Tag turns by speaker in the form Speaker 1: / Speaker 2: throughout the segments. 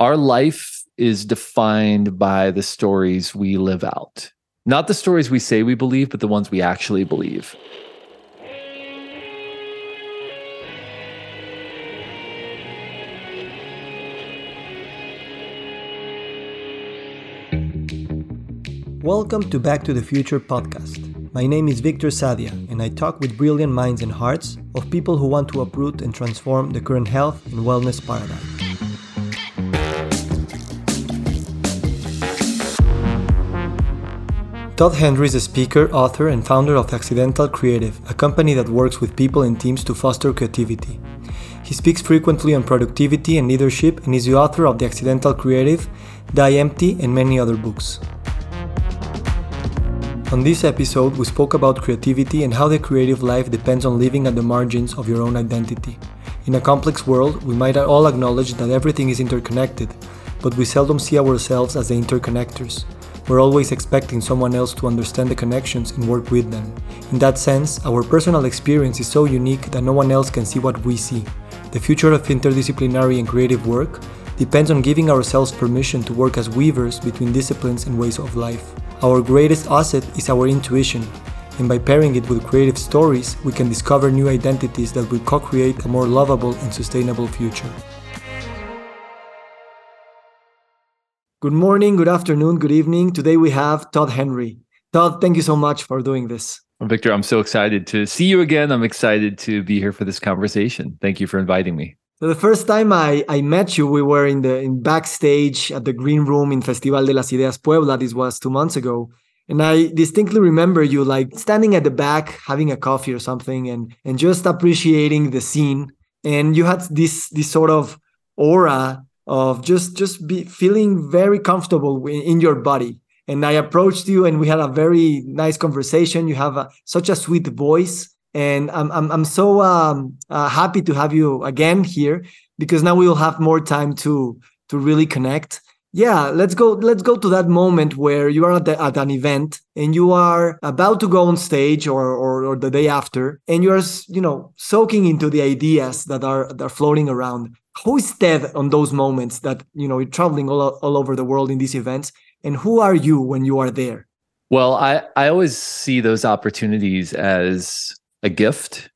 Speaker 1: Our life is defined by the stories we live out. Not the stories we say we believe, but the ones we actually believe.
Speaker 2: Welcome to Back to the Future podcast. My name is Victor Sadia, and I talk with brilliant minds and hearts of people who want to uproot and transform the current health and wellness paradigm. Todd Henry is a speaker, author, and founder of Accidental Creative, a company that works with people and teams to foster creativity. He speaks frequently on productivity and leadership and is the author of The Accidental Creative, Die Empty, and many other books. On this episode, we spoke about creativity and how the creative life depends on living at the margins of your own identity. In a complex world, we might all acknowledge that everything is interconnected, but we seldom see ourselves as the interconnectors. We're always expecting someone else to understand the connections and work with them. In that sense, our personal experience is so unique that no one else can see what we see. The future of interdisciplinary and creative work depends on giving ourselves permission to work as weavers between disciplines and ways of life. Our greatest asset is our intuition, and by pairing it with creative stories, we can discover new identities that will co create a more lovable and sustainable future. Good morning, good afternoon, good evening. Today we have Todd Henry. Todd, thank you so much for doing this.
Speaker 1: Victor, I'm so excited to see you again. I'm excited to be here for this conversation. Thank you for inviting me.
Speaker 2: So the first time I, I met you, we were in the in backstage at the green room in Festival de las Ideas Puebla. This was two months ago. And I distinctly remember you like standing at the back, having a coffee or something, and and just appreciating the scene. And you had this this sort of aura of just just be feeling very comfortable in your body. And i approached you and we had a very nice conversation. You have a, such a sweet voice. And i'm i'm, I'm so um, uh, happy to have you again here because now we will have more time to to really connect. Yeah let's go let's go to that moment where you are at, the, at an event and you are about to go on stage or, or, or the day after and you're you know soaking into the ideas that are that are floating around who is Ted on those moments that you know you're traveling all, all over the world in these events? And who are you when you are there?
Speaker 1: Well i i always see those opportunities as a gift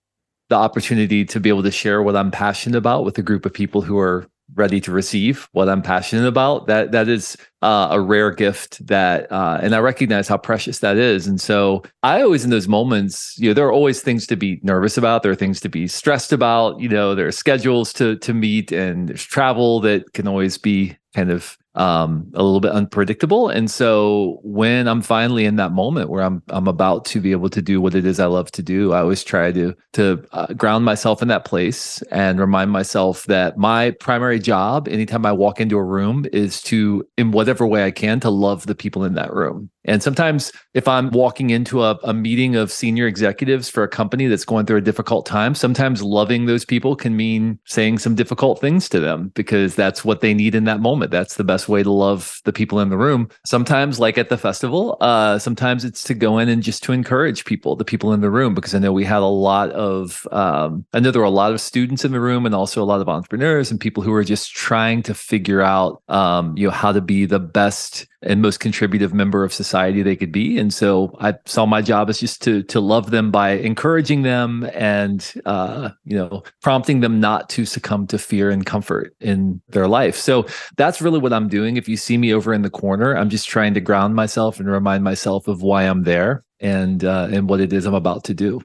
Speaker 1: the opportunity to be able to share what i'm passionate about with a group of people who are ready to receive what I'm passionate about. That that is uh, a rare gift that, uh, and I recognize how precious that is. And so I always in those moments, you know, there are always things to be nervous about. There are things to be stressed about. You know, there are schedules to to meet, and there's travel that can always be kind of um, a little bit unpredictable. And so when I'm finally in that moment where I'm I'm about to be able to do what it is I love to do, I always try to to uh, ground myself in that place and remind myself that my primary job, anytime I walk into a room, is to in whatever way I can to love the people in that room. And sometimes, if I'm walking into a, a meeting of senior executives for a company that's going through a difficult time, sometimes loving those people can mean saying some difficult things to them because that's what they need in that moment. That's the best way to love the people in the room. Sometimes, like at the festival, uh, sometimes it's to go in and just to encourage people, the people in the room, because I know we had a lot of, um, I know there were a lot of students in the room and also a lot of entrepreneurs and people who are just trying to figure out, um, you know, how to be the best and most contributive member of society they could be. And so I saw my job as just to to love them by encouraging them and uh, you know prompting them not to succumb to fear and comfort in their life. So that's really what I'm doing. If you see me over in the corner, I'm just trying to ground myself and remind myself of why I'm there and uh, and what it is I'm about to do.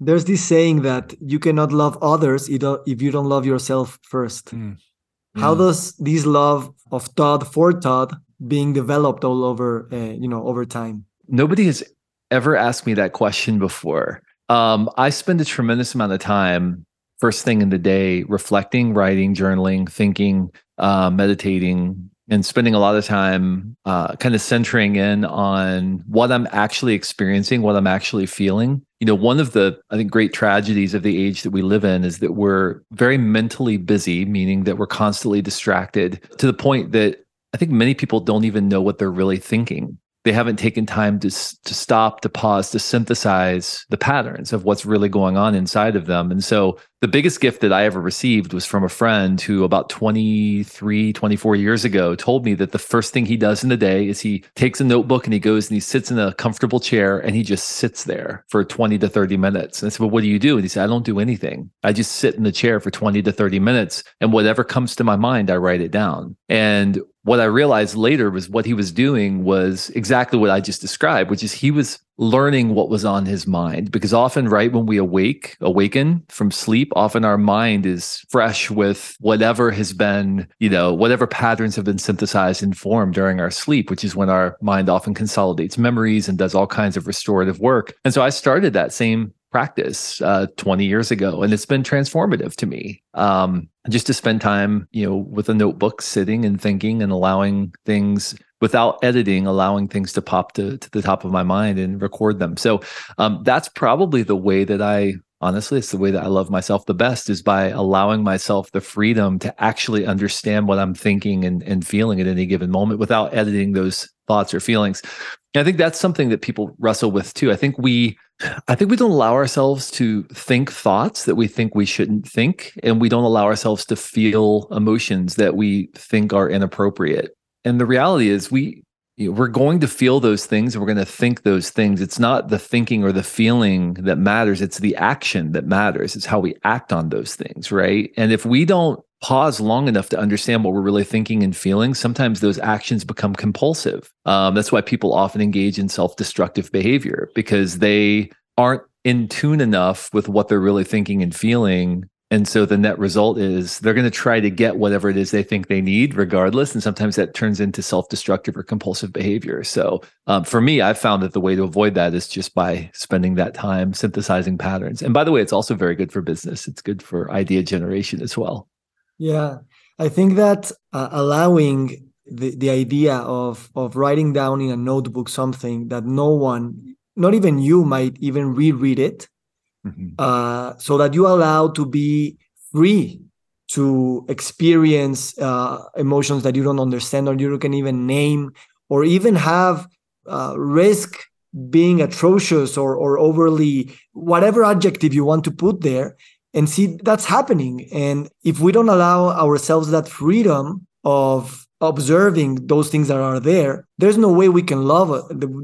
Speaker 2: There's this saying that you cannot love others if you don't love yourself first. Mm. How mm. does this love of Todd for Todd being developed all over uh, you know over time.
Speaker 1: Nobody has ever asked me that question before. Um, i spend a tremendous amount of time first thing in the day reflecting writing journaling thinking uh, meditating and spending a lot of time uh, kind of centering in on what i'm actually experiencing what i'm actually feeling. You know one of the i think great tragedies of the age that we live in is that we're very mentally busy meaning that we're constantly distracted to the point that I think many people don't even know what they're really thinking. they haven't taken time to to stop, to pause, to synthesize the patterns of what's really going on inside of them. And so the biggest gift that I ever received was from a friend who about 23, 24 years ago told me that the first thing he does in the day is he takes a notebook and he goes and he sits in a comfortable chair and he just sits there for 20 to 30 minutes. And I said, Well, what do you do? And he said, I don't do anything. I just sit in the chair for 20 to 30 minutes and whatever comes to my mind, I write it down. And what I realized later was what he was doing was exactly what I just described, which is he was learning what was on his mind. Because often, right when we awake, awaken from sleep, often our mind is fresh with whatever has been, you know, whatever patterns have been synthesized and formed during our sleep, which is when our mind often consolidates memories and does all kinds of restorative work. And so I started that same practice uh, 20 years ago and it's been transformative to me. Um, just to spend time you know with a notebook sitting and thinking and allowing things without editing allowing things to pop to, to the top of my mind and record them. So um, that's probably the way that i honestly it's the way that i love myself the best is by allowing myself the freedom to actually understand what i'm thinking and, and feeling at any given moment without editing those thoughts or feelings. And i think that's something that people wrestle with too. I think we I think we don't allow ourselves to think thoughts that we think we shouldn't think, and we don't allow ourselves to feel emotions that we think are inappropriate. And the reality is, we you know, we're going to feel those things and we're going to think those things. It's not the thinking or the feeling that matters; it's the action that matters. It's how we act on those things, right? And if we don't pause long enough to understand what we're really thinking and feeling, sometimes those actions become compulsive. Um, that's why people often engage in self destructive behavior because they aren't in tune enough with what they're really thinking and feeling. And so the net result is they're going to try to get whatever it is they think they need, regardless. And sometimes that turns into self destructive or compulsive behavior. So um, for me, I've found that the way to avoid that is just by spending that time synthesizing patterns. And by the way, it's also very good for business, it's good for idea generation as well.
Speaker 2: Yeah, I think that uh, allowing the, the idea of of writing down in a notebook something that no one, not even you, might even reread it, mm-hmm. uh, so that you allow to be free to experience uh, emotions that you don't understand or you can even name or even have uh, risk being atrocious or or overly whatever adjective you want to put there and see that's happening. And if we don't allow ourselves that freedom of observing those things that are there there's no way we can love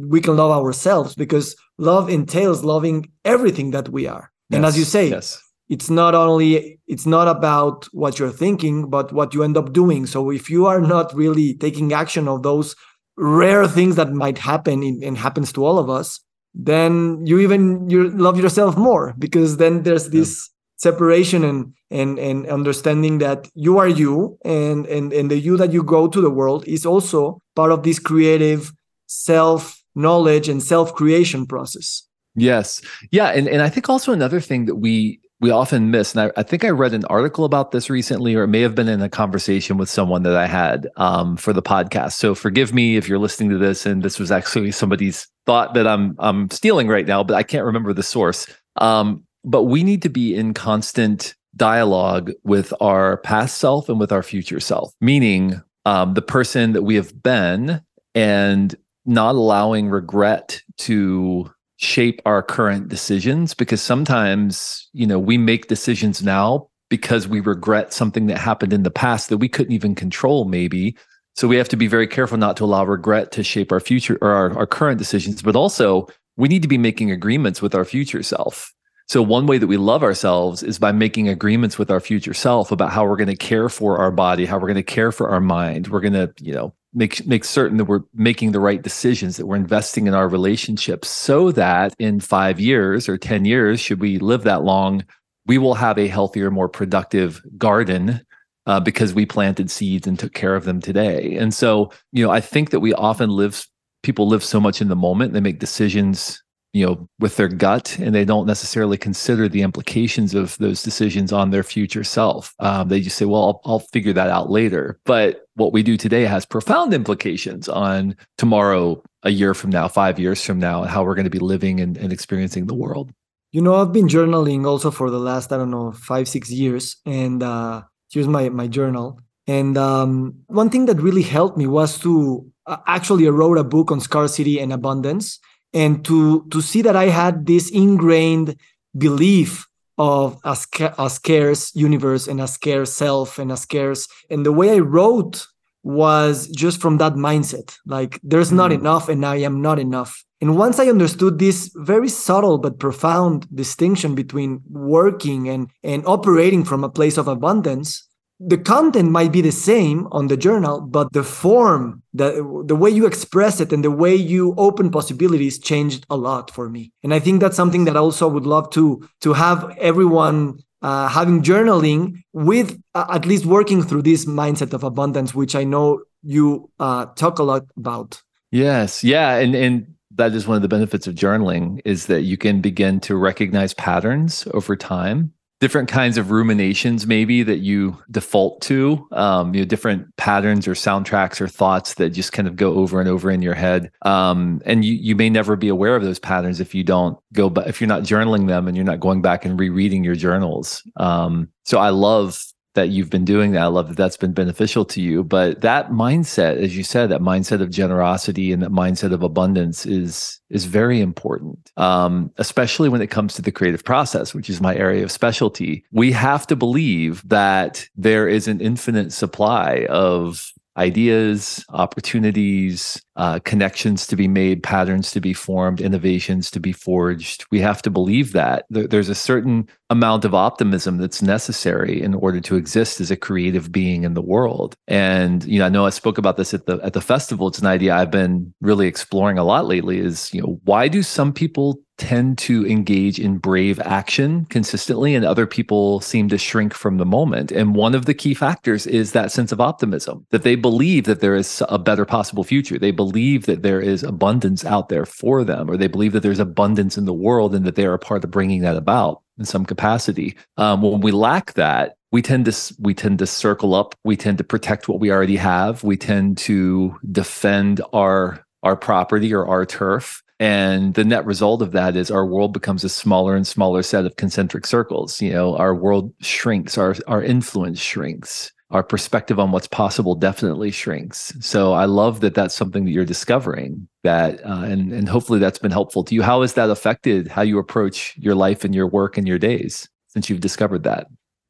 Speaker 2: we can love ourselves because love entails loving everything that we are. Yes, and as you say yes. it's not only it's not about what you're thinking but what you end up doing. So if you are not really taking action of those rare things that might happen and happens to all of us then you even you love yourself more because then there's this separation and and and understanding that you are you and and and the you that you go to the world is also part of this creative self knowledge and self creation process.
Speaker 1: Yes. Yeah and and i think also another thing that we we often miss and I, I, think i read an article about this recently or it may have been in a conversation with someone that i had um, for the podcast. So forgive me if you're listening to this and this was actually somebody's thought that i'm i'm stealing right now but i can't remember the source. Um, but we need to be in constant dialogue with our past self and with our future self, meaning um, the person that we have been and not allowing regret to shape our current decisions because sometimes you know we make decisions now because we regret something that happened in the past that we couldn't even control maybe. So we have to be very careful not to allow regret to shape our future or our, our current decisions but also we need to be making agreements with our future self so one way that we love ourselves is by making agreements with our future self about how we're going to care for our body, how we're going to care for our mind. We're going to, you know, make make certain that we're making the right decisions, that we're investing in our relationships so that in 5 years or 10 years should we live that long, we will have a healthier, more productive garden uh, because we planted seeds and took care of them today. And so, you know, I think that we often live people live so much in the moment, they make decisions you know with their gut and they don't necessarily consider the implications of those decisions on their future self. Um, they just say well I'll, I'll, figure that out later. But what we do today has profound implications on tomorrow a year from now five years from now and how we're going to be living and, and experiencing the world.
Speaker 2: You know i've been journaling also for the last i don't know five six years and uh, here's my my journal. And um, one thing that really helped me was to uh, actually I wrote a book on scarcity and abundance, and to to see that I had this ingrained belief of a, a scarce universe and a scarce self and a scarce and the way I wrote was just from that mindset like there's not mm. enough and I am not enough and once I understood this very subtle but profound distinction between working and, and operating from a place of abundance, the content might be the same on the journal, but the form, the, the way you express it and the way you open possibilities changed a lot for me. And I think that's something that I also would love to, to have everyone uh, having journaling with uh, at least working through this mindset of abundance, which I know you uh, talk a lot about.
Speaker 1: Yes. Yeah. And, and that is one of the benefits of journaling is that you can begin to recognize patterns over time different kinds of ruminations maybe that you default to um, you know different patterns or soundtracks or thoughts that just kind of go over and over in your head. Um, and you you may never be aware of those patterns if you don't go but if you're not journaling them and you're not going back and rereading your journals. Um, so i love that you've been doing that. I love that that's been beneficial to you. But that mindset, as you said, that mindset of generosity and that mindset of abundance is is very important, um, especially when it comes to the creative process, which is my area of specialty. We have to believe that there is an infinite supply of ideas, opportunities, uh, connections to be made, patterns to be formed, innovations to be forged. We have to believe that there's a certain amount of optimism that's necessary in order to exist as a creative being in the world. And you know, I know I spoke about this at the at the festival. It's an idea I've been really exploring a lot lately. Is you know, why do some people tend to engage in brave action consistently and other people seem to shrink from the moment. And one of the key factors is that sense of optimism that they believe that there is a better possible future. They believe that there is abundance out there for them or they believe that there's abundance in the world and that they are a part of bringing that about in some capacity. Um, when we lack that we tend to we tend to circle up. We tend to protect what we already have. We tend to defend our our property or our turf and the net result of that is our world becomes a smaller and smaller set of concentric circles. You know, our world shrinks, our our influence shrinks, our perspective on what's possible definitely shrinks. So I love that that's something that you're discovering. That uh, and and hopefully that's been helpful to you. How has that affected how you approach your life and your work and your days since you've discovered that?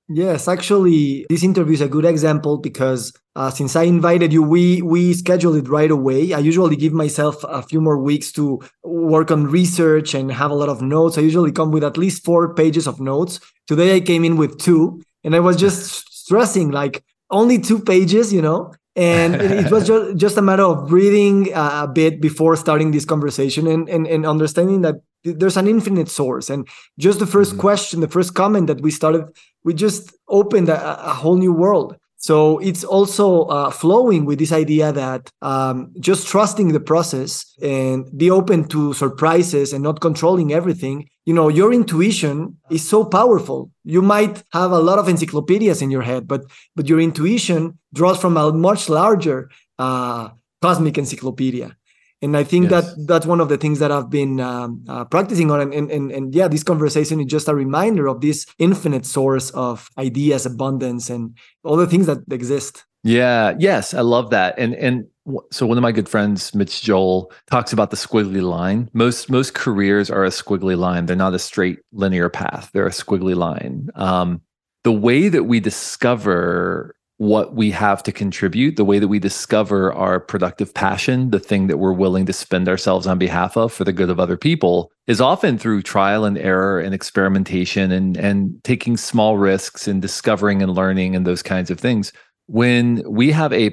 Speaker 2: Yes, actually, this interview is a good example because uh, since I invited you, we we scheduled it right away. I usually give myself a few more weeks to work on research and have a lot of notes. I usually come with at least four pages of notes. Today I came in with two, and I was just stressing like only two pages, you know. And it was just, just a matter of breathing a bit before starting this conversation and, and, and understanding that there's an infinite source and just the 1st mm-hmm. question the first comment that we started we just opened a, a whole new world so it's also uh, flowing with this idea that um, just trusting the process and be open to surprises and not controlling everything you know your intuition is so powerful. You might have a lot of encyclopedias in your head but but your intuition draws from a much larger uh, cosmic encyclopedia and i think yes. that that's one of the things that i've been um, uh, practicing on. And, and, and, and yeah this conversation is just a reminder of this infinite source of ideas abundance and all the things that exist.
Speaker 1: Yeah. Yes i love that. And and so one of my good friends mitch joel talks about the squiggly line. Most most careers are a squiggly line. They're not a straight linear path. They're a squiggly line. Um, the way that we discover what we have to contribute, the way that we discover our productive passion, the thing that we're willing to spend ourselves on behalf of for the good of other people, is often through trial and error and experimentation and, and taking small risks and discovering and learning and those kinds of things. When we have a,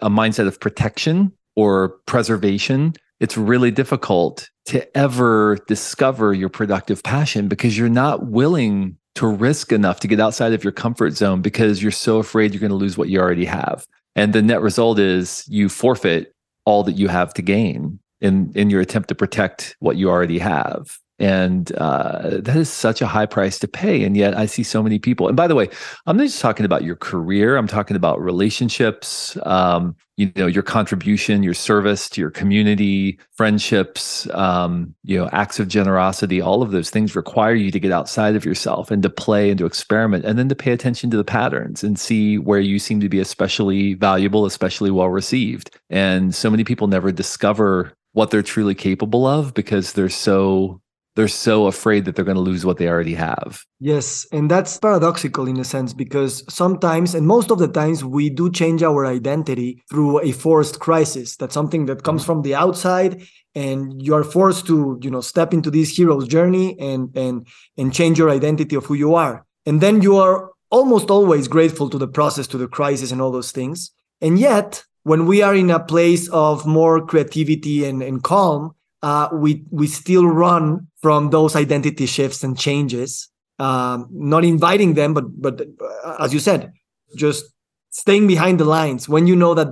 Speaker 1: a mindset of protection or preservation, it's really difficult to ever discover your productive passion because you're not willing to risk enough to get outside of your comfort zone because you're so afraid you're going to lose what you already have. And the net result is you forfeit all that you have to gain in in your attempt to protect what you already have. And uh, that is such a high price to pay. And yet I see so many people. And by the way, I'm not just talking about your career, I'm talking about relationships, um, you know, your contribution, your service to your community, friendships, um, you know, acts of generosity, all of those things require you to get outside of yourself and to play and to experiment and then to pay attention to the patterns and see where you seem to be especially valuable, especially well received. And so many people never discover what they're truly capable of because they're so they're so afraid that they're going to lose what they already have.
Speaker 2: Yes, and that's paradoxical in a sense because sometimes and most of the times we do change our identity through a forced crisis. That's something that comes mm-hmm. from the outside and you are forced to, you know, step into this hero's journey and and and change your identity of who you are. And then you are almost always grateful to the process, to the crisis and all those things. And yet, when we are in a place of more creativity and, and calm, uh, we we still run from those identity shifts and changes, um, not inviting them, but but uh, as you said, just staying behind the lines when you know that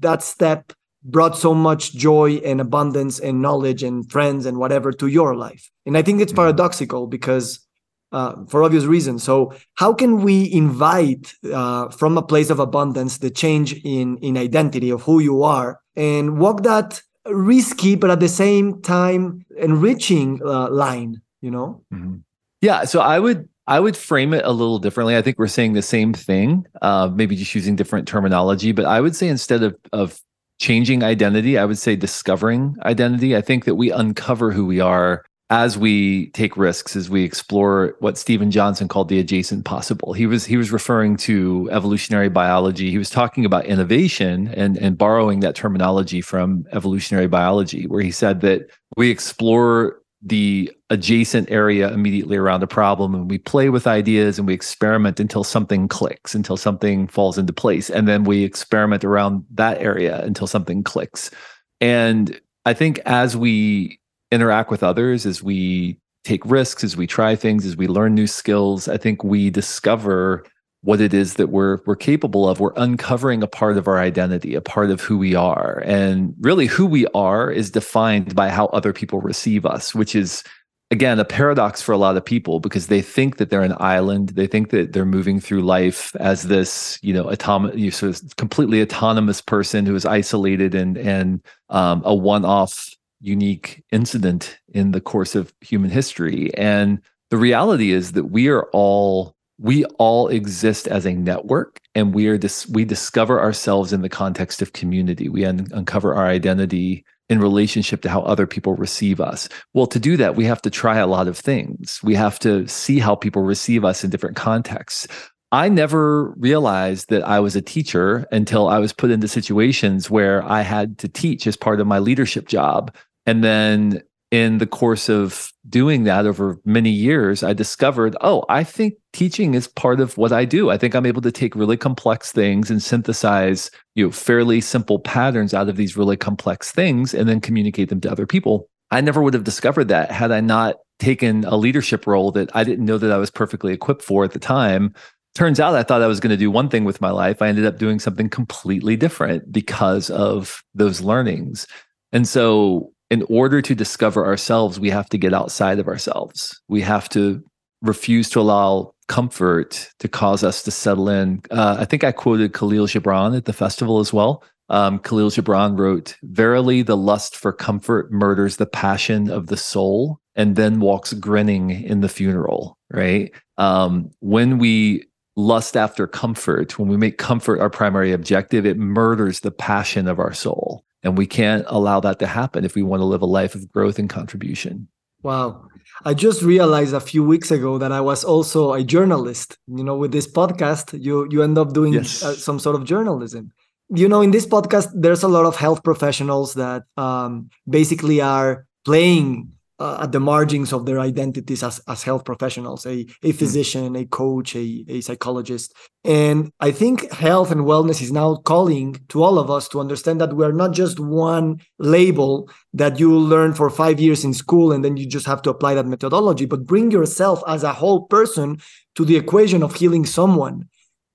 Speaker 2: that step brought so much joy and abundance and knowledge and friends and whatever to your life. And I think it's mm-hmm. paradoxical because uh, for obvious reasons. So, how can we invite uh, from a place of abundance the change in in identity of who you are and walk that risky but at the same time enriching uh, line? You know.
Speaker 1: Mm-hmm. Yeah. So I would I would frame it a little differently. I think we're saying the same thing, uh, maybe just using different terminology. But I would say instead of of changing identity, I would say discovering identity. I think that we uncover who we are as we take risks, as we explore what Steven Johnson called the adjacent possible. He was he was referring to evolutionary biology. He was talking about innovation and and borrowing that terminology from evolutionary biology, where he said that we explore the adjacent area immediately around a problem and we play with ideas and we experiment until something clicks until something falls into place and then we experiment around that area until something clicks and i think as we interact with others, as we take risks, as we try things, as we learn new skills, I think we discover what it is that we're we're capable of. We're uncovering a part of our identity, a part of who we are. And really who we are is defined by how other people receive us, which is again a paradox for a lot of people because they think that they're an island they think that they're moving through life as this you know autonomous you sort of completely autonomous person who is isolated and and um, a one-off unique incident in the course of human history. And the reality is that we are all we all exist as a network and we are dis- we discover ourselves in the context of community. We un- uncover our identity in relationship to how other people receive us. Well to do that we have to try a lot of things. We have to see how people receive us in different contexts. I never realized that I was a teacher until I was put into situations where I had to teach as part of my leadership job and then in the course of doing that over many years, I discovered, oh, I think teaching is part of what I do. I think I'm able to take really complex things and synthesize, you know, fairly simple patterns out of these really complex things and then communicate them to other people. I never would have discovered that had I not taken a leadership role that I didn't know that I was perfectly equipped for at the time. Turns out I thought I was going to do one thing with my life. I ended up doing something completely different because of those learnings. And so in order to discover ourselves, we have to get outside of ourselves. We have to refuse to allow comfort to cause us to settle in. Uh, I think I quoted Kahlil Gibran at the festival as well. Um, Kahlil Gibran wrote, Verily, the lust for comfort murders the passion of the soul and then walks grinning in the funeral, right? Um, when we lust after comfort, when we make comfort our primary objective, it murders the passion of our soul. And we can't allow that to happen if we want to live a life of growth and contribution.
Speaker 2: Wow. I just realized a few weeks ago that I was also a journalist. You know, with this podcast, you you end up doing yes. uh, some sort of journalism. You know, in this podcast, there's a lot of health professionals that um, basically are playing uh, at the margins of their identities as, as health professionals a, a hmm. physician a coach a, a psychologist and i think health and wellness is now calling to all of us to understand that we are not just one label that you learn for five years in school and then you just have to apply that methodology but bring yourself as a whole person to the equation of healing someone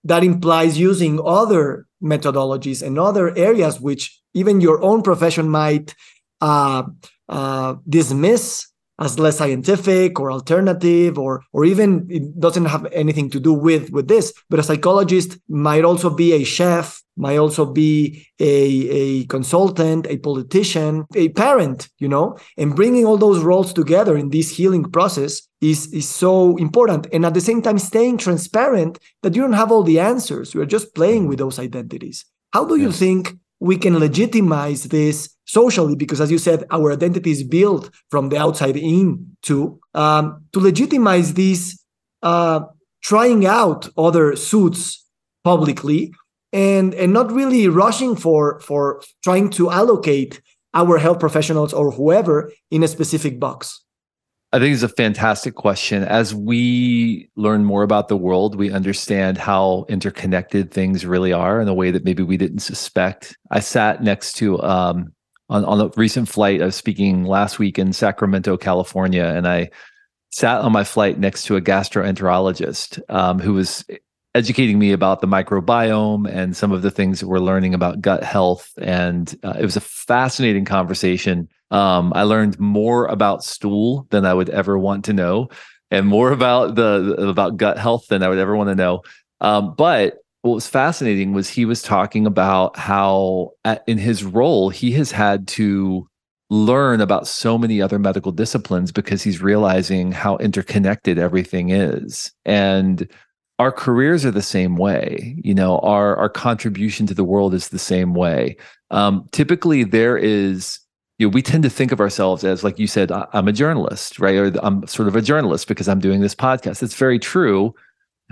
Speaker 2: that implies using other methodologies and other areas which even your own profession might uh, uh, dismiss as less scientific or alternative or or even it doesn't have anything to do with with this but a psychologist might also be a chef might also be a, a consultant a politician a parent you know? And bringing all those roles together in this healing process is is so important and at the same time staying transparent that you don't have all the answers. You're just playing with those identities. How do you think we can legitimize this socially because as you said our identity is built from the outside in too um, to legitimize this uh, trying out other suits publicly and and not really rushing for for trying to allocate our health professionals or whoever in a specific box
Speaker 1: I think it's a fantastic question. As we learn more about the world, we understand how interconnected things really are in a way that maybe we didn't suspect. I sat next to um, on on a recent flight. I was speaking last week in Sacramento, California, and I sat on my flight next to a gastroenterologist um, who was educating me about the microbiome and some of the things that we're learning about gut health. And uh, it was a fascinating conversation um, I learned more about stool than I would ever want to know, and more about the about gut health than I would ever want to know. Um, but what was fascinating was he was talking about how at, in his role he has had to learn about so many other medical disciplines because he's realizing how interconnected everything is and our careers are the same way you know our our contribution to the world is the same way um, typically there is you know, we tend to think of ourselves as, like you said, I'm a journalist, right? Or I'm sort of a journalist because I'm doing this podcast. It's very true.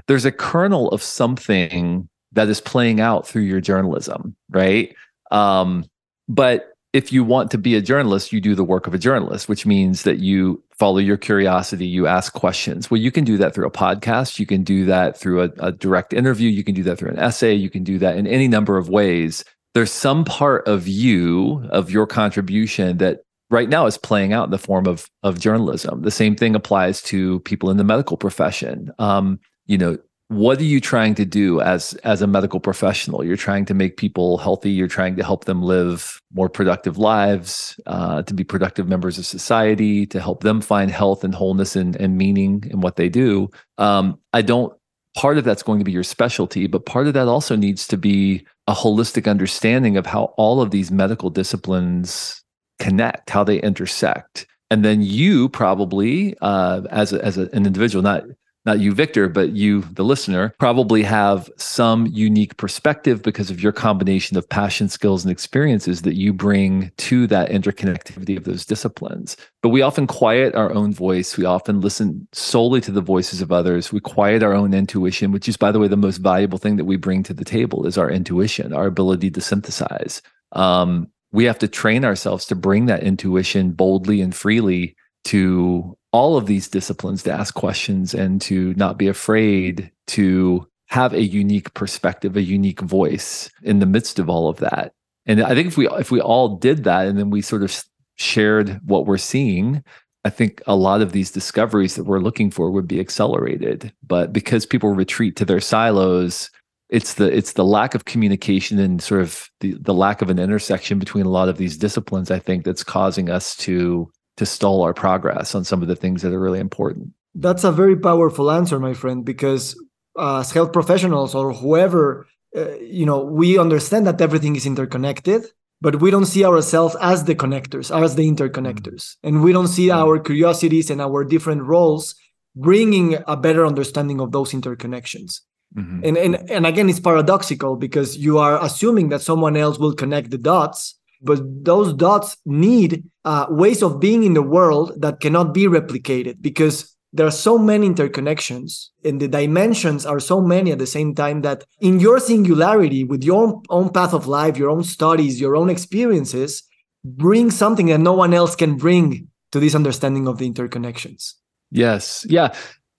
Speaker 1: There's a kernel of something that is playing out through your journalism, right? Um, but if you want to be a journalist, you do the work of a journalist, which means that you follow your curiosity, you ask questions. Well, you can do that through a podcast, you can do that through a, a direct interview, you can do that through an essay, you can do that in any number of ways there's some part of you of your contribution that right now is playing out in the form of of journalism. The same thing applies to people in the medical profession. Um, you know what are you trying to do as as a medical professional? You're trying to make people healthy. You're trying to help them live more productive lives uh, to be productive members of society to help them find health and wholeness and, and meaning in what they do. Um, i don't part of that's going to be your specialty, but part of that also needs to be a holistic understanding of how all of these medical disciplines connect, how they intersect. And then you probably, uh, as a, as a, an individual, not not you, Victor, but you, the listener, probably have some unique perspective because of your combination of passion, skills, and experiences that you bring to that interconnectivity of those disciplines. But we often quiet our own voice. We often listen solely to the voices of others. We quiet our own intuition, which is, by the way, the most valuable thing that we bring to the table is our intuition, our ability to synthesize. Um, we have to train ourselves to bring that intuition boldly and freely to all of these disciplines to ask questions and to not be afraid to have a unique perspective, a unique voice in the midst of all of that. And I think if we if we all did that and then we sort of shared what we're seeing, I think a lot of these discoveries that we're looking for would be accelerated. But because people retreat to their silos, it's the it's the lack of communication and sort of the, the lack of an intersection between a lot of these disciplines, I think, that's causing us to to stall our progress on some of the things that are really important.
Speaker 2: That's a very powerful answer, my friend, because uh, as health professionals or whoever, uh, you know, we understand that everything is interconnected, but we don't see ourselves as the connectors, as the interconnectors. Mm-hmm. And we don't see mm-hmm. our curiosities and our different roles bringing a better understanding of those interconnections. Mm-hmm. And, and and again, it's paradoxical because you are assuming that someone else will connect the dots, but those dots need uh, ways of being in the world that cannot be replicated because there are so many interconnections and the dimensions are so many at the same time that in your singularity with your own, path of life your own studies your own experiences bring something that no one else can bring to this understanding of the interconnections.
Speaker 1: Yes. Yeah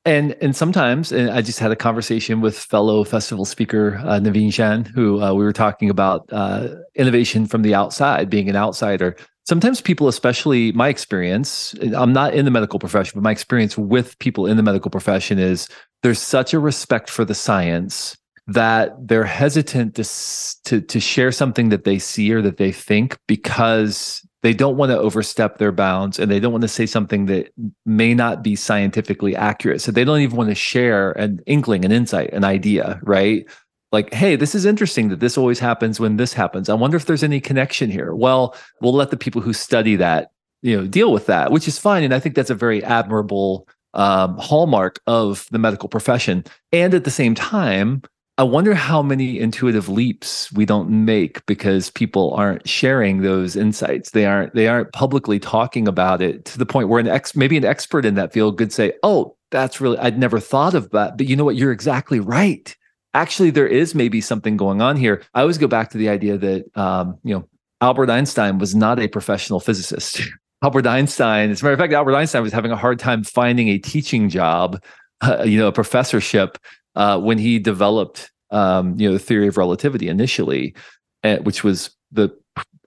Speaker 1: and and sometimes and i just had a conversation with fellow festival speaker uh, naveen Shan, who uh, we were talking about uh, innovation from the outside being an outsider. Sometimes people especially my experience i'm not in the medical profession but my experience with people in the medical profession is there's such a respect for the science that they're hesitant to, to to share something that they see or that they think because they don't want to overstep their bounds and they don't want to say something that may not be scientifically accurate. So they don't even want to share an inkling, an insight, an idea, right? Like, hey, this is interesting that this always happens when this happens. I wonder if there's any connection here. Well, we'll let the people who study that, you know, deal with that, which is fine. And I think that's a very admirable um, hallmark of the medical profession. And at the same time, I wonder how many intuitive leaps we don't make because people aren't sharing those insights. They aren't they aren't publicly talking about it to the point where an ex maybe an expert in that field could say, "Oh, that's really I'd never thought of that." But you know what? You're exactly right. Actually, there is maybe something going on here. I always go back to the idea that um, you know Albert Einstein was not a professional physicist. Albert Einstein, as a matter of fact, Albert Einstein was having a hard time finding a teaching job, uh, you know, a professorship uh, when he developed, um, you know, the theory of relativity initially, uh, which was the,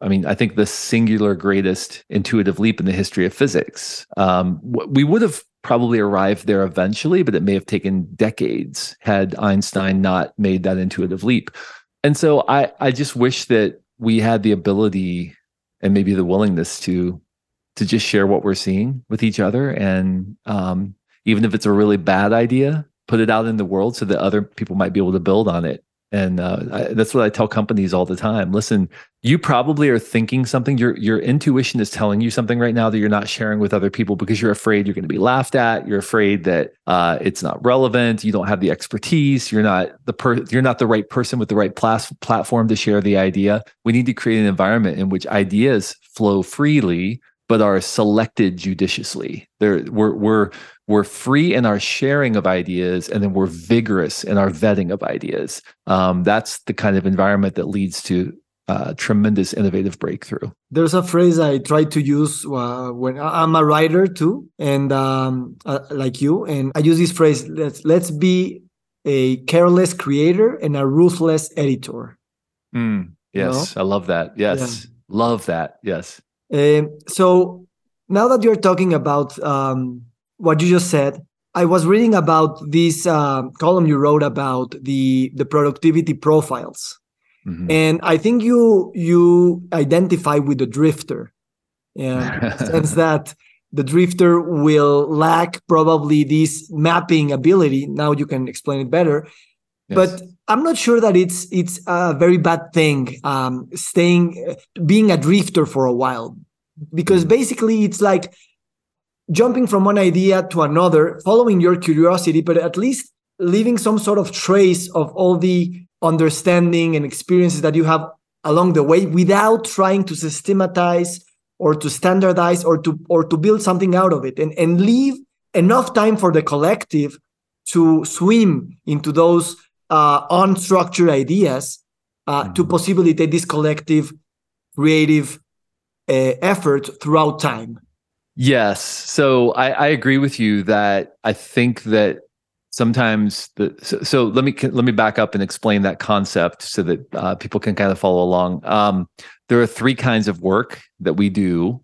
Speaker 1: I mean, I think the singular greatest intuitive leap in the history of physics. Um, we would have probably arrived there eventually, but it may have taken decades had Einstein not made that intuitive leap. And so I, I just wish that we had the ability and maybe the willingness to to just share what we're seeing with each other and um, even if it's a really bad idea put it out in the world so that other people might be able to build on it and uh, I, that's what I tell companies all the time. Listen, you probably are thinking something. Your your intuition is telling you something right now that you're not sharing with other people because you're afraid you're going to be laughed at. You're afraid that uh, it's not relevant. You don't have the expertise. You're not the per- You're not the right person with the right plas- platform to share the idea. We need to create an environment in which ideas flow freely but are selected judiciously. We're, we're, we're free in our sharing of ideas, and then we're vigorous in our vetting of ideas. Um, that's the kind of environment that leads to uh, tremendous innovative breakthrough.
Speaker 2: There's a phrase I try to use uh, when I'm a writer too, and um, uh, like you, and I use this phrase: "Let's let's be a careless creator and a ruthless editor."
Speaker 1: Mm, yes, you know? I love that. Yes, yeah. love that. Yes.
Speaker 2: Um, so now that you're talking about um, what you just said, I was reading about this uh, column you wrote about the the productivity profiles, mm-hmm. and I think you you identify with the drifter, and sense that the drifter will lack probably this mapping ability. Now you can explain it better, yes. but I'm not sure that it's it's a very bad thing um, staying being a drifter for a while because basically it's like jumping from one idea to another, following your curiosity, but at least leaving some sort of trace of all the understanding and experiences that you have along the way without trying to systematize or to standardize or to or to build something out of it and, and leave enough time for the collective to swim into those uh, unstructured ideas uh, mm-hmm. to possibilitate this collective creative effort throughout time.
Speaker 1: Yes. So I, I agree with you that i think that sometimes the so, so, let me let me back up and explain that concept so that uh, people can kind of follow along. Um, there are three kinds of work that we do.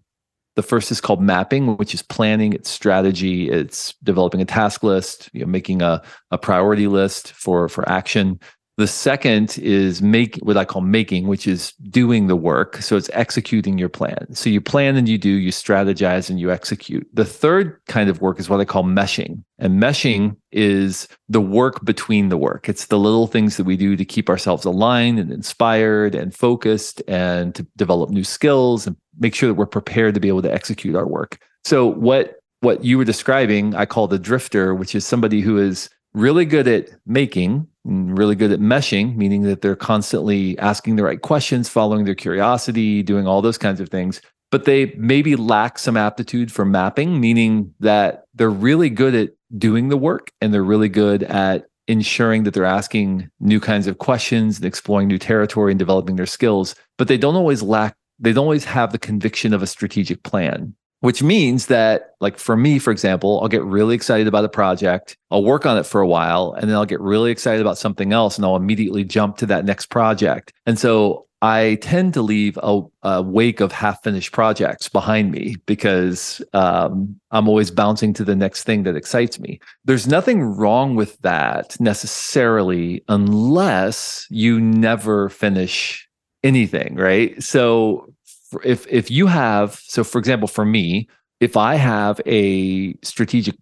Speaker 1: The first is called mapping, which is planning, it's strategy, it's developing a task list, you know, making a, a priority list for, for action. The second is make what I call making, which is doing the work. So it's executing your plan. So you plan and you do, you strategize and you execute. The third kind of work is what I call meshing. And meshing is the work between the work. It's the little things that we do to keep ourselves aligned and inspired and focused and to develop new skills and make sure that we're prepared to be able to execute our work. So what what you were describing, I call the drifter, which is somebody who is really good at making, really good at meshing, meaning that they're constantly asking the right questions, following their curiosity, doing all those kinds of things. But they maybe lack some aptitude for mapping, meaning that they're really good at doing the work and they're really good at ensuring that they're asking new kinds of questions and exploring new territory and developing their skills. But they don't always lack, they don't always have the conviction of a strategic plan which means that like for me for example i'll get really excited about a project i'll work on it for a while and then i'll get really excited about something else and i'll immediately jump to that next project. And so i tend to leave a, a wake of half finished projects behind me because um, i'm always bouncing to the next thing that excites me. There's nothing wrong with that necessarily unless you never finish anything right? So if if you have so for example for me if i have a strategic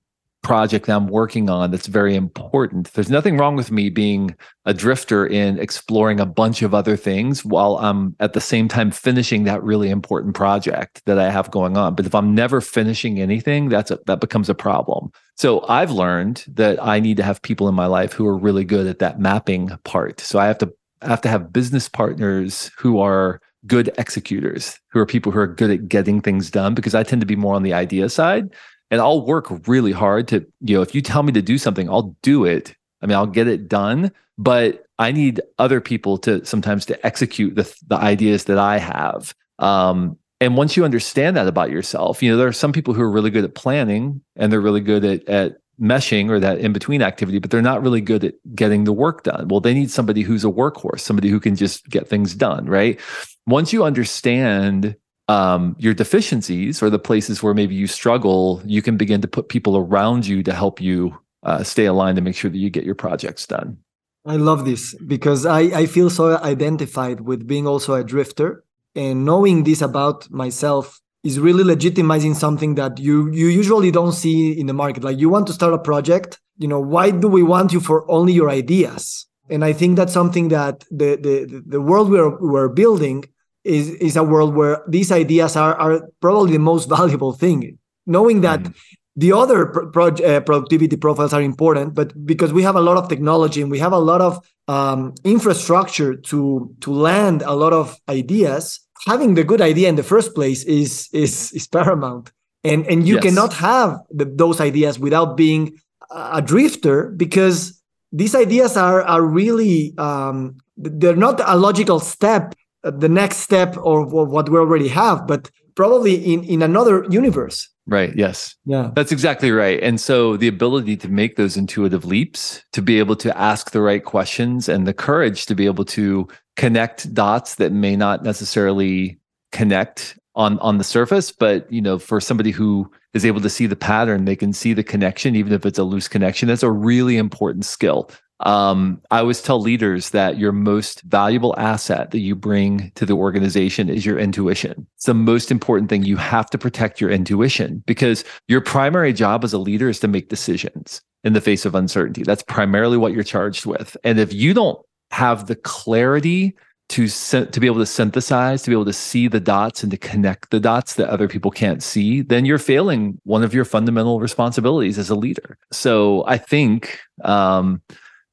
Speaker 1: project that i'm working on that's very important there's nothing wrong with me being a drifter in exploring a bunch of other things while i'm at the same time finishing that really important project that i have going on. But if i'm never finishing anything that's a, that becomes a problem. So i've learned that i need to have people in my life who are really good at that mapping part. So i have to I have to have business partners who are good executors, who are people who are good at getting things done, because I tend to be more on the idea side. And I'll work really hard to, you know, if you tell me to do something, I'll do it. I mean, I'll get it done, but I need other people to sometimes to execute the, the ideas that I have. Um, and once you understand that about yourself, you know, there are some people who are really good at planning and they're really good at, at meshing or that in between activity, but they're not really good at getting the work done. Well, they need somebody who's a workhorse, somebody who can just get things done, right? Once you understand um, your deficiencies or the places where maybe you struggle, you can begin to put people around you to help you uh, stay aligned and make sure that you get your projects done.
Speaker 2: I love this because I, I feel so identified with being also a drifter and knowing this about myself is really legitimizing something that you you usually don't see in the market like you want to start a project you know why do we want you for only your ideas and i think that's something that the the the world we're we're building is is a world where these ideas are are probably the most valuable thing knowing that mm. the other pro- pro- uh, productivity profiles are important but because we have a lot of technology and we have a lot of um, infrastructure to to land a lot of ideas having the good idea in the first place is is is paramount and and you yes. cannot have the, those ideas without being a drifter because these ideas are are really um, they're not a logical step uh, the next step of, of what we already have but probably in in another universe
Speaker 1: Right. Yes.
Speaker 2: Yeah.
Speaker 1: That's exactly right. And so the ability to make those intuitive leaps, to be able to ask the right questions and the courage to be able to connect dots that may not necessarily connect on on the surface but you know for somebody who is able to see the pattern they can see the connection even if it's a loose connection. That's a really important skill. Um, i always tell leaders that your most valuable asset that you bring to the organization is your intuition. It's the most important thing. You have to protect your intuition because your primary job as a leader is to make decisions in the face of uncertainty. That's primarily what you're charged with. And if you don't have the clarity to to be able to synthesize, to be able to see the dots and to connect the dots that other people can't see, then you're failing one of your fundamental responsibilities as a leader. So I think um,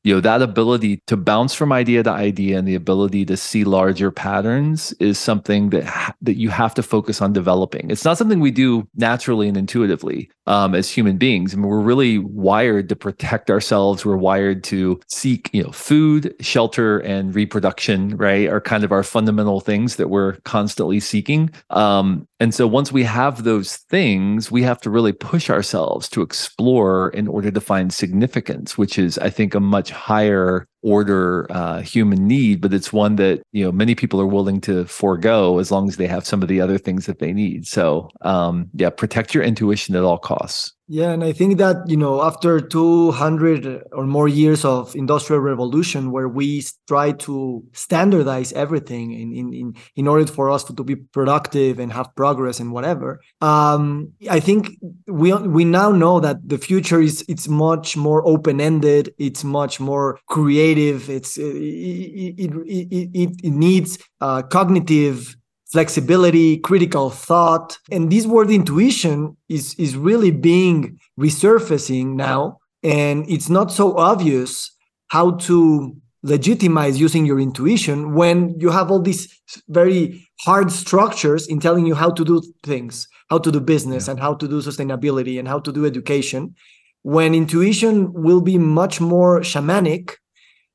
Speaker 1: you know that ability to bounce from idea to idea and the ability to see larger patterns is something that ha- that you have to focus on developing. It's not something we do naturally and intuitively um, as human beings. I mean, we're really wired to protect ourselves. We're wired to seek you know food shelter and reproduction right are kind of our fundamental things that we're constantly seeking. Um, and so once we have those things we have to really push ourselves to explore in order to find significance which is i think a much higher order uh, human need, but it's one that you know many people are willing to forego as long as they have some of the other things that they need. So um, yeah, protect your intuition at all costs.
Speaker 2: Yeah, and I think that you know after 200 or more years of industrial revolution, where we try to standardize everything in in in, in order for us to, to be productive and have progress and whatever, um, I think we we now know that the future is it's much more open ended. It's much more creative. It's it it, it, it, it needs uh, cognitive flexibility, critical thought. And this word intuition is, is really being resurfacing now. And it's not so obvious how to legitimize using your intuition when you have all these very hard structures in telling you how to do things, how to do business, yeah. and how to do sustainability and how to do education. When intuition will be much more shamanic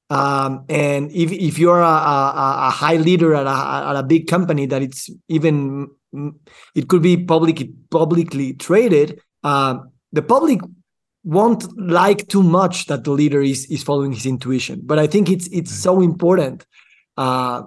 Speaker 2: um, and if, if you're a, a, a high leader at a, at a big company that it's even it could be public publicly traded uh, the public won't like too much that the leader is is following his intuition. But i think it's it's so important uh,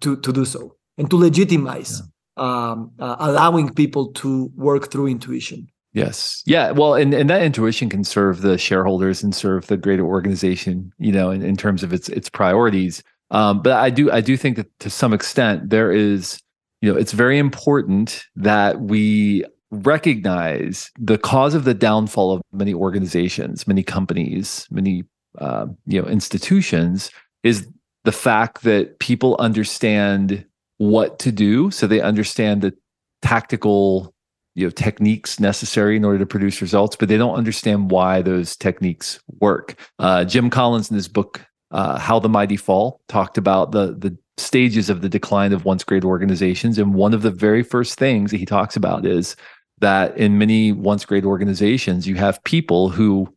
Speaker 2: to to do so and to legitimize yeah. um, uh, allowing people to work through intuition
Speaker 1: Yes. Yeah. Well, and, and that intuition can serve the shareholders and serve the greater organization, you know, in, in terms of its its priorities. Um, but I do I do think that to some extent there is you know, it's very important that we recognize the cause of the downfall of many organizations, many companies, many uh, you know institutions is the fact that people understand what to do, so they understand the tactical you know techniques necessary in order to produce results, but they don't understand why those techniques work. Uh, Jim Collins in his book uh, "How the Mighty Fall" talked about the the stages of the decline of once great organizations, and one of the very first things that he talks about is that in many once great organizations, you have people who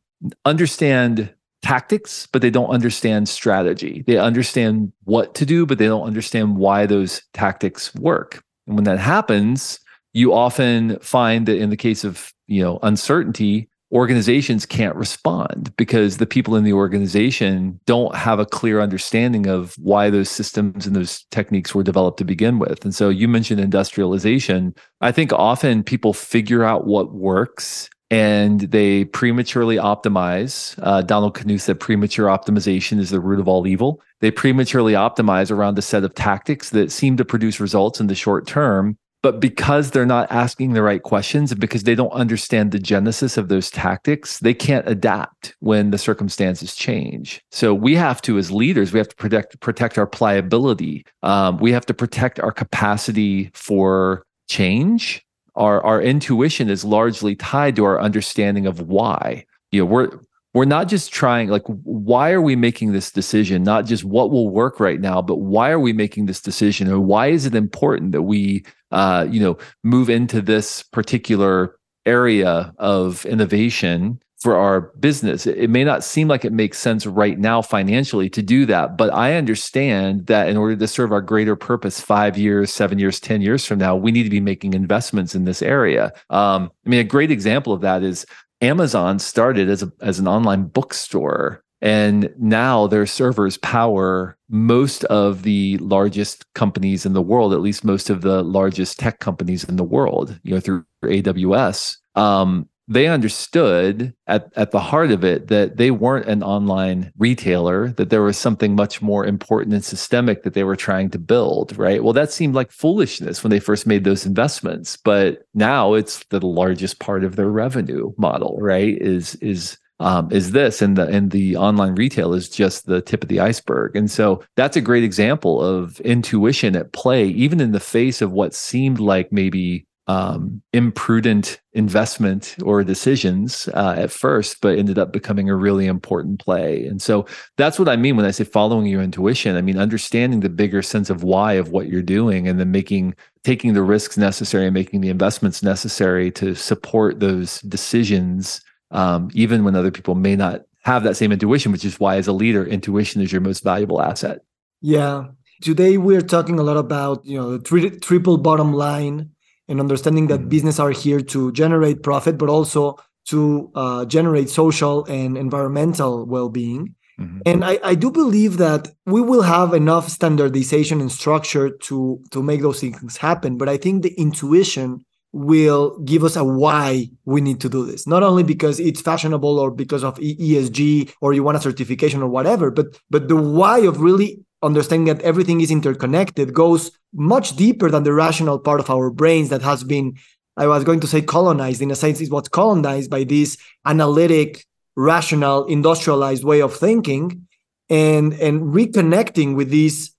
Speaker 1: understand tactics, but they don't understand strategy. They understand what to do, but they don't understand why those tactics work. And when that happens, you often find that in the case of you know uncertainty, organizations can't respond because the people in the organization don't have a clear understanding of why those systems and those techniques were developed to begin with. And so you mentioned industrialization. I think often people figure out what works and they prematurely optimize. Uh, Donald Knuth said premature optimization is the root of all evil. They prematurely optimize around a set of tactics that seem to produce results in the short term. But because they're not asking the right questions and because they don't understand the genesis of those tactics, they can't adapt when the circumstances change. So we have to, as leaders, we have to protect protect our pliability. Um, we have to protect our capacity for change our our intuition is largely tied to our understanding of why you know we're we're not just trying like why are we making this decision not just what will work right now but why are we making this decision or why is it important that we uh you know move into this particular area of innovation for our business. It may not seem like it makes sense right now financially to do that, but I understand that in order to serve our greater purpose five years, seven years, 10 years from now, we need to be making investments in this area. Um, I mean, a great example of that is Amazon started as, a, as an online bookstore. And now their servers power most of the largest companies in the world, at least most of the largest tech companies in the world, you know, through AWS. Um, they understood at, at the heart of it that they weren't an online retailer, that there was something much more important and systemic that they were trying to build, right? Well, that seemed like foolishness when they first made those investments, but now it's the largest part of their revenue model, right? Is is um, is this and the and the online retail is just the tip of the iceberg and so that's a great example of intuition at play even in the face of what seemed like maybe um, imprudent investment or decisions uh, at first, but ended up becoming a really important play. And so that's what I mean when I say following your intuition. I mean, understanding the bigger sense of why of what you're doing and then making, taking the risks necessary and making the investments necessary to support those decisions, um, even when other people may not have that same intuition, which is why, as a leader, intuition is your most valuable asset.
Speaker 2: Yeah. Today we're talking a lot about you know the tri- triple bottom line and understanding that mm-hmm. business are here to generate profit, but also to uh, generate social and environmental well-being. Mm-hmm. And I, I do believe that we will have enough standardization and structure to to make those things happen. But I think the intuition will give us a why we need to do this. Not only because it's fashionable or because of ESG or you want a certification or whatever, but but the why of really understanding that everything is interconnected goes much deeper than the rational part of our brains that has been i was going to say colonized in a sense it was colonized by this analytic rational industrialized way of thinking and and reconnecting with this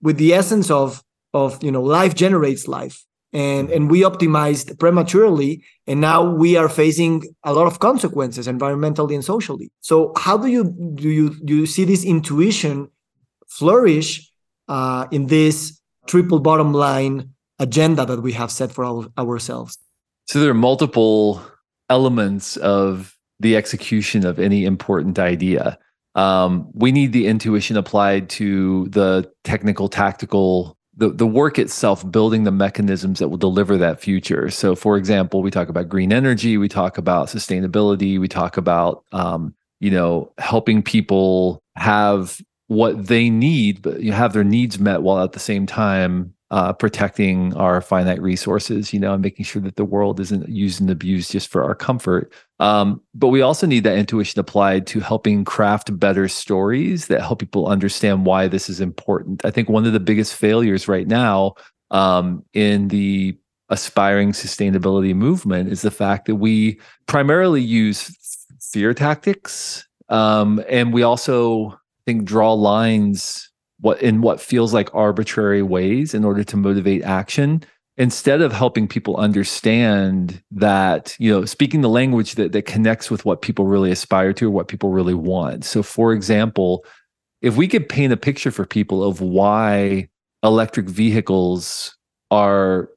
Speaker 2: with the essence of of you know life generates life and and we optimized prematurely and now we are facing a lot of consequences environmentally and socially so how do you do you do you see this intuition flourish uh, in this triple bottom line agenda that we have set for our, ourselves.
Speaker 1: So there are multiple elements of the execution of any important idea. Um, we need the intuition applied to the technical, tactical, the, the work itself, building the mechanisms that will deliver that future. So, for example, we talk about green energy, we talk about sustainability, we talk about um, you know helping people have what they need, but you have their needs met while at the same time uh, protecting our finite resources, you know, and making sure that the world isn't used and abused just for our comfort. Um, but we also need that intuition applied to helping craft better stories that help people understand why this is important. I think one of the biggest failures right now um, in the aspiring sustainability movement is the fact that we primarily use fear tactics um, and we also I think draw lines what in what feels like arbitrary ways in order to motivate action instead of helping people understand that you know speaking the language that, that connects with what people really aspire to or what people really want. So for example if we could paint a picture for people of why electric vehicles are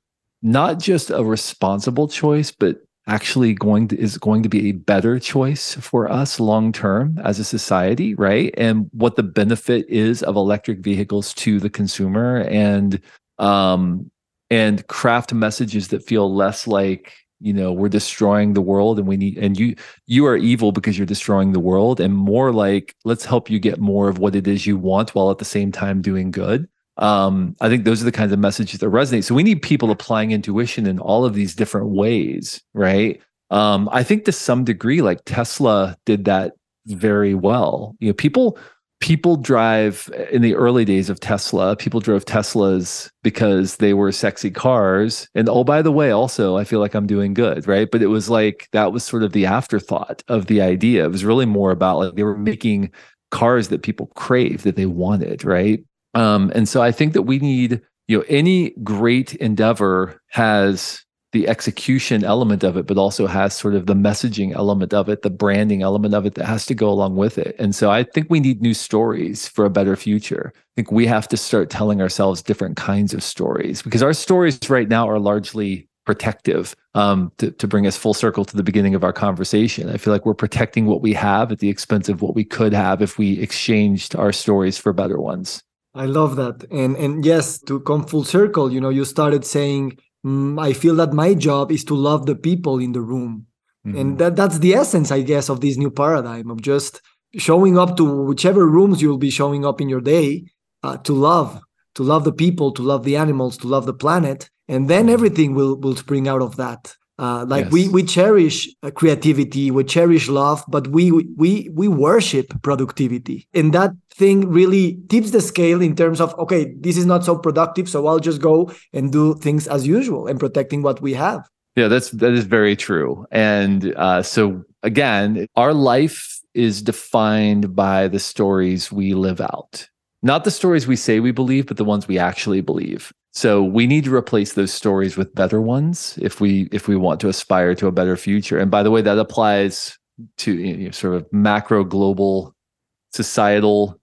Speaker 1: not just a responsible choice but actually going to is going to be a better choice for us long term as a society right? And what the benefit is of electric vehicles to the consumer and um and craft messages that feel less like you know we're destroying the world and we need and you you are evil because you're destroying the world and more like let's help you get more of what it is you want while at the same time doing good um, I think those are the kinds of messages that resonate. So we need people applying intuition in all of these different ways, right? Um, I think to some degree, like Tesla did that very well. You know, people people drive in the early days of Tesla, people drove Teslas because they were sexy cars. And oh, by the way, also, I feel like I'm doing good, right? But it was like that was sort of the afterthought of the idea. It was really more about like they were making cars that people crave, that they wanted, right? Um, and so I think that we need, you know, any great endeavor has the execution element of it, but also has sort of the messaging element of it, the branding element of it that has to go along with it. And so I think we need new stories for a better future. I think we have to start telling ourselves different kinds of stories because our stories right now are largely protective um, to, to bring us full circle to the beginning of our conversation. I feel like we're protecting what we have at the expense of what we could have if we exchanged our stories for better ones.
Speaker 2: I love that. And and yes, to come full circle, you know, you started saying, mm, I feel that my job is to love the people in the room. Mm-hmm. And that that's the essence, I guess, of this new paradigm of just showing up to whichever rooms you'll be showing up in your day uh, to love, to love the people, to love the animals, to love the planet, and then mm-hmm. everything will will spring out of that. Uh, like yes. we we cherish uh, creativity, we cherish love, but we we we worship productivity, and that thing really tips the scale in terms of okay, this is not so productive, so I'll just go and do things as usual and protecting what we have.
Speaker 1: Yeah, that's that is very true. And uh, so again, our life is defined by the stories we live out, not the stories we say we believe, but the ones we actually believe. So we need to replace those stories with better ones if we if we want to aspire to a better future. And by the way, that applies to you know, sort of macro global societal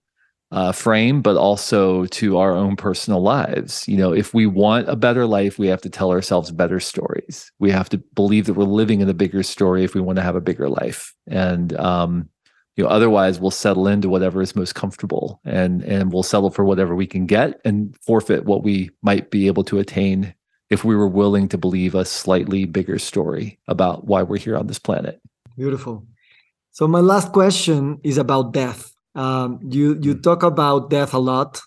Speaker 1: uh, frame, but also to our own personal lives. You know, if we want a better life, we have to tell ourselves better stories. We have to believe that we're living in a bigger story if we want to have a bigger life. And um, you know otherwise we'll settle into whatever is most comfortable and and we'll settle for whatever we can get and forfeit what we might be able to attain if we were willing to believe a slightly bigger story about why we're here on this planet.
Speaker 2: Beautiful. So my last question is about death. Um, you you hmm. talk about death a lot.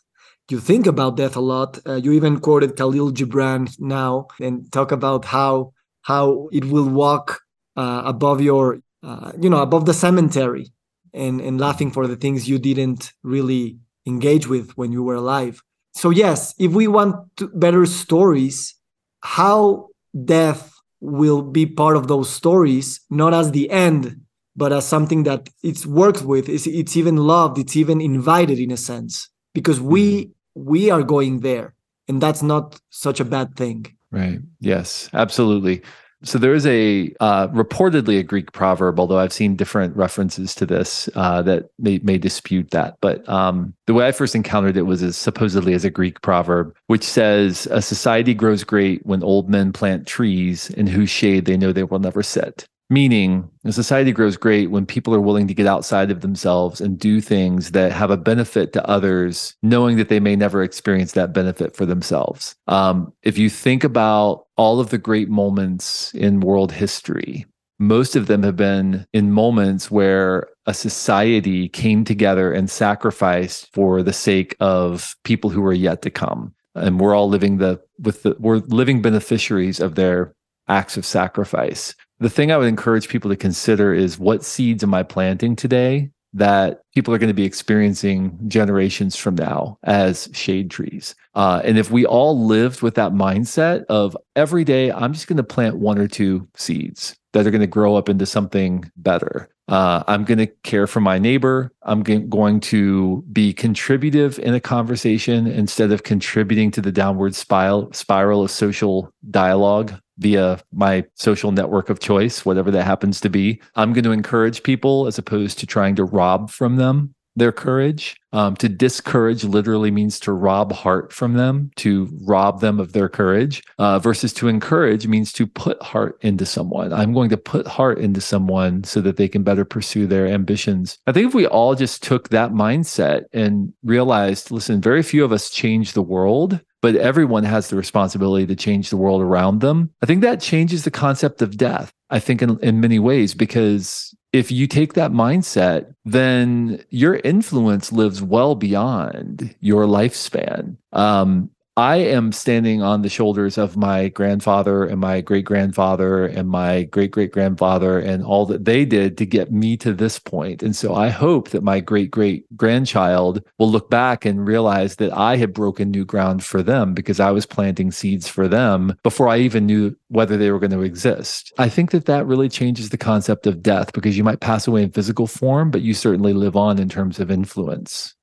Speaker 2: You think about death a lot. Uh, you even quoted Kahlil Gibran now and talk about how how it will walk uh, above your uh, you know above the cemetery and and laughing for the things you didn't really engage with when you were alive. So yes if we want better stories how death will be part of those stories not as the end but as something that it's worked with it's, it's even loved it's even invited in a sense because we mm-hmm. we are going there and that's not such a bad thing.
Speaker 1: Right. Yes absolutely so there is a uh, reportedly a Greek proverb, although I've seen different references to this uh, that may, may dispute that. But um, the way I first encountered it was as supposedly as a Greek proverb, which says, "A society grows great when old men plant trees in whose shade they know they will never sit." Meaning, a society grows great when people are willing to get outside of themselves and do things that have a benefit to others, knowing that they may never experience that benefit for themselves. Um, if you think about all of the great moments in world history, most of them have been in moments where a society came together and sacrificed for the sake of people who are yet to come and we're all living the with the we're living beneficiaries of their acts of sacrifice the thing I would encourage people to consider is what seeds am I planting today that people are going to be experiencing generations from now as shade trees. Uh, and if we all lived with that mindset of every day, I'm just going to plant one or two seeds that are going to grow up into something better. Uh, I'm going to care for my neighbor. I'm g- going to be contributive in a conversation instead of contributing to the downward spiral spiral of social dialogue via my social network of choice, whatever that happens to be. I'm going to encourage people as opposed to trying to rob from them their courage. Um, to discourage literally means to rob heart from them, to rob them of their courage, uh, versus to encourage means to put heart into someone. I'm going to put heart into someone so that they can better pursue their ambitions. I think if we all just took that mindset and realized, listen, very few of us change the world, but everyone has the responsibility to change the world around them. I think that changes the concept of death. I think in, in many ways, because if you take that mindset, then your influence lives well beyond your lifespan. Um, I am standing on the shoulders of my grandfather and my great grandfather and my great great grandfather and all that they did to get me to this point. And so I hope that my great great grandchild will look back and realize that I had broken new ground for them because I was planting seeds for them before I even knew whether they were going to exist. I think that that really changes the concept of death because you might pass away in physical form, but you certainly live on in terms of influence.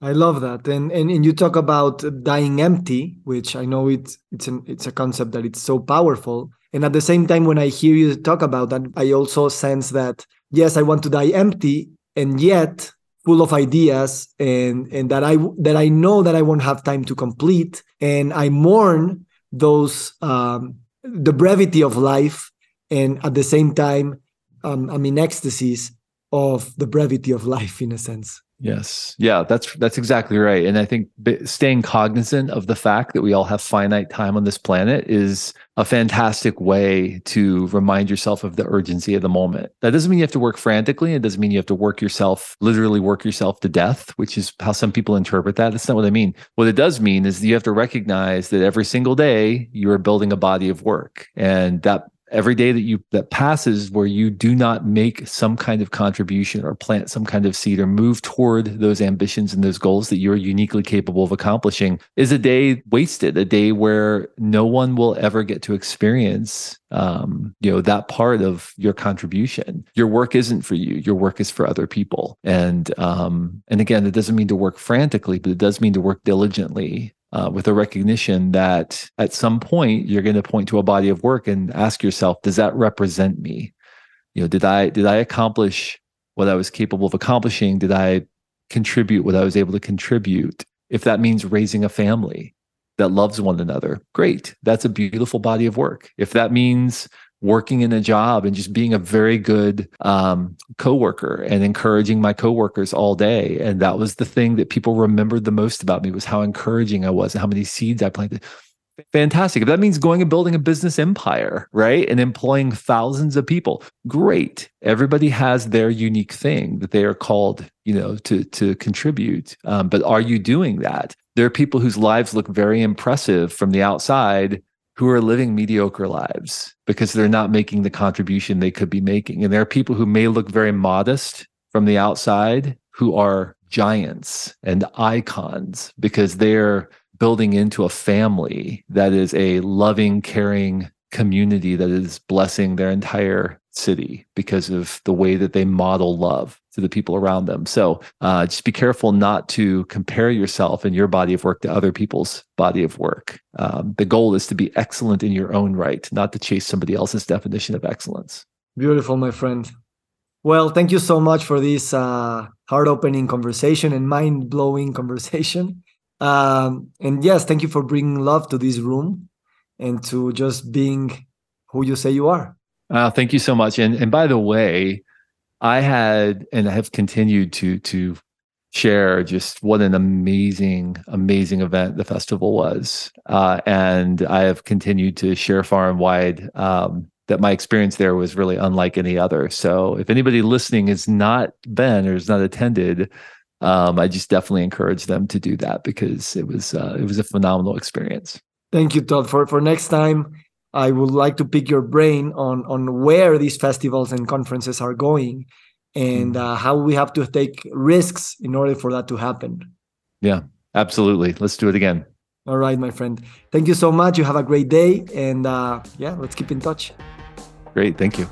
Speaker 2: I love that, and, and and you talk about dying empty, which I know it's it's an it's a concept that it's so powerful. And at the same time, when I hear you talk about that, I also sense that yes, I want to die empty, and yet full of ideas, and and that I that I know that I won't have time to complete, and I mourn those um, the brevity of life, and at the same time, um, I'm in ecstasies of the brevity of life, in a sense.
Speaker 1: Yes. Yeah, that's that's exactly right. And I think staying cognizant of the fact that we all have finite time on this planet is a fantastic way to remind yourself of the urgency of the moment. That doesn't mean you have to work frantically. It doesn't mean you have to work yourself, literally work yourself to death, which is how some people interpret that. That's not what I mean. What it does mean is you have to recognize that every single day you are building a body of work. And that every day that you that passes where you do not make some kind of contribution or plant some kind of seed or move toward those ambitions and those goals that you're uniquely capable of accomplishing is a day wasted a day where no one will ever get to experience um, you know that part of your contribution. Your work isn't for you. Your work is for other people. And um, and again it doesn't mean to work frantically but it does mean to work diligently uh, with a recognition that at some point you're going to point to a body of work and ask yourself, does that represent me? You know, did I did I accomplish what I was capable of accomplishing? Did I contribute what I was able to contribute? If that means raising a family that loves one another, great. That's a beautiful body of work. If that means working in a job and just being a very good um, coworker and encouraging my coworkers all day. And that was the thing that people remembered the most about me was how encouraging I was and how many seeds I planted. Fantastic. If that means going and building a business empire, right? And employing thousands of people, great. Everybody has their unique thing that they are called, you know, to to contribute. Um, but are you doing that? There are people whose lives look very impressive from the outside who are living mediocre lives because they're not making the contribution they could be making. And there are people who may look very modest from the outside who are giants and icons because they're building into a family that is a loving, caring community that is blessing their entire city because of the way that they model love to the people around them. So uh, just be careful not to compare yourself and your body of work to other people's body of work. Um, the goal is to be excellent in your own right, not to chase somebody else's definition of excellence.
Speaker 2: Beautiful, my friend. Well, thank you so much for this uh, heart-opening conversation and mind-blowing conversation. Um, and yes, thank you for bringing love to this room and to just being who you say you are.
Speaker 1: Uh, thank you so much. And and by the way, I had and I have continued to to share just what an amazing, amazing event the festival was. Uh, and I have continued to share far and wide um, that my experience there was really unlike any other. So if anybody listening has not been or has not attended, um, I just definitely encourage them to do that because it was uh, it was a phenomenal experience.
Speaker 2: Thank you, Todd. For for next time, I would like to pick your brain on on where these festivals and conferences are going, and uh, how we have to take risks in order for that to happen.
Speaker 1: Yeah, absolutely. Let's do it again.
Speaker 2: All right, my friend. Thank you so much. You have a great day. And uh, yeah, let's keep in touch.
Speaker 1: Great. Thank you.